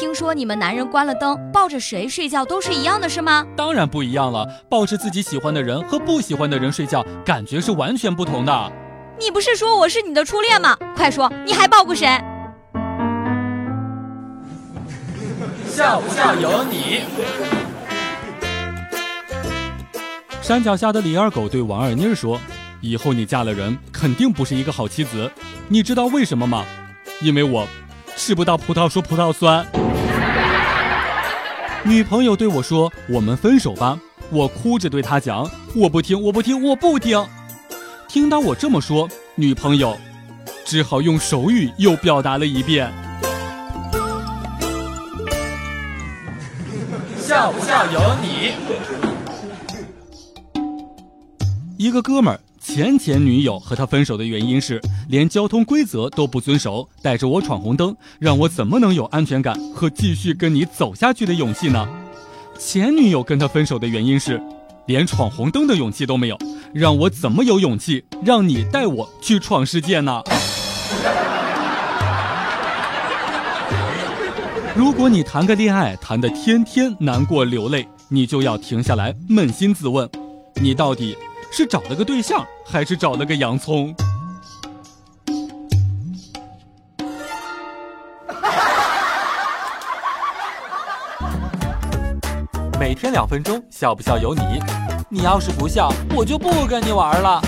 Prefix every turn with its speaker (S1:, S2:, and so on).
S1: 听说你们男人关了灯，抱着谁睡觉都是一样的，是吗？
S2: 当然不一样了，抱着自己喜欢的人和不喜欢的人睡觉，感觉是完全不同的。
S1: 你不是说我是你的初恋吗？快说，你还抱过谁？
S2: 笑不笑由你。山脚下的李二狗对王二妮说：“以后你嫁了人，肯定不是一个好妻子。你知道为什么吗？因为我吃不到葡萄说葡萄酸。”女朋友对我说：“我们分手吧。”我哭着对她讲：“我不听，我不听，我不听。”听到我这么说，女朋友只好用手语又表达了一遍。笑不笑由你。一个哥们儿前前女友和他分手的原因是连交通规则都不遵守，带着我闯红灯，让我怎么能有安全感和继续跟你走下去的勇气呢？前女友跟他分手的原因是连闯红灯的勇气都没有，让我怎么有勇气让你带我去闯世界呢？如果你谈个恋爱谈得天天难过流泪，你就要停下来扪心自问，你到底？是找了个对象，还是找了个洋葱？每天两分钟，笑不笑由你。你要是不笑，我就不跟你玩了。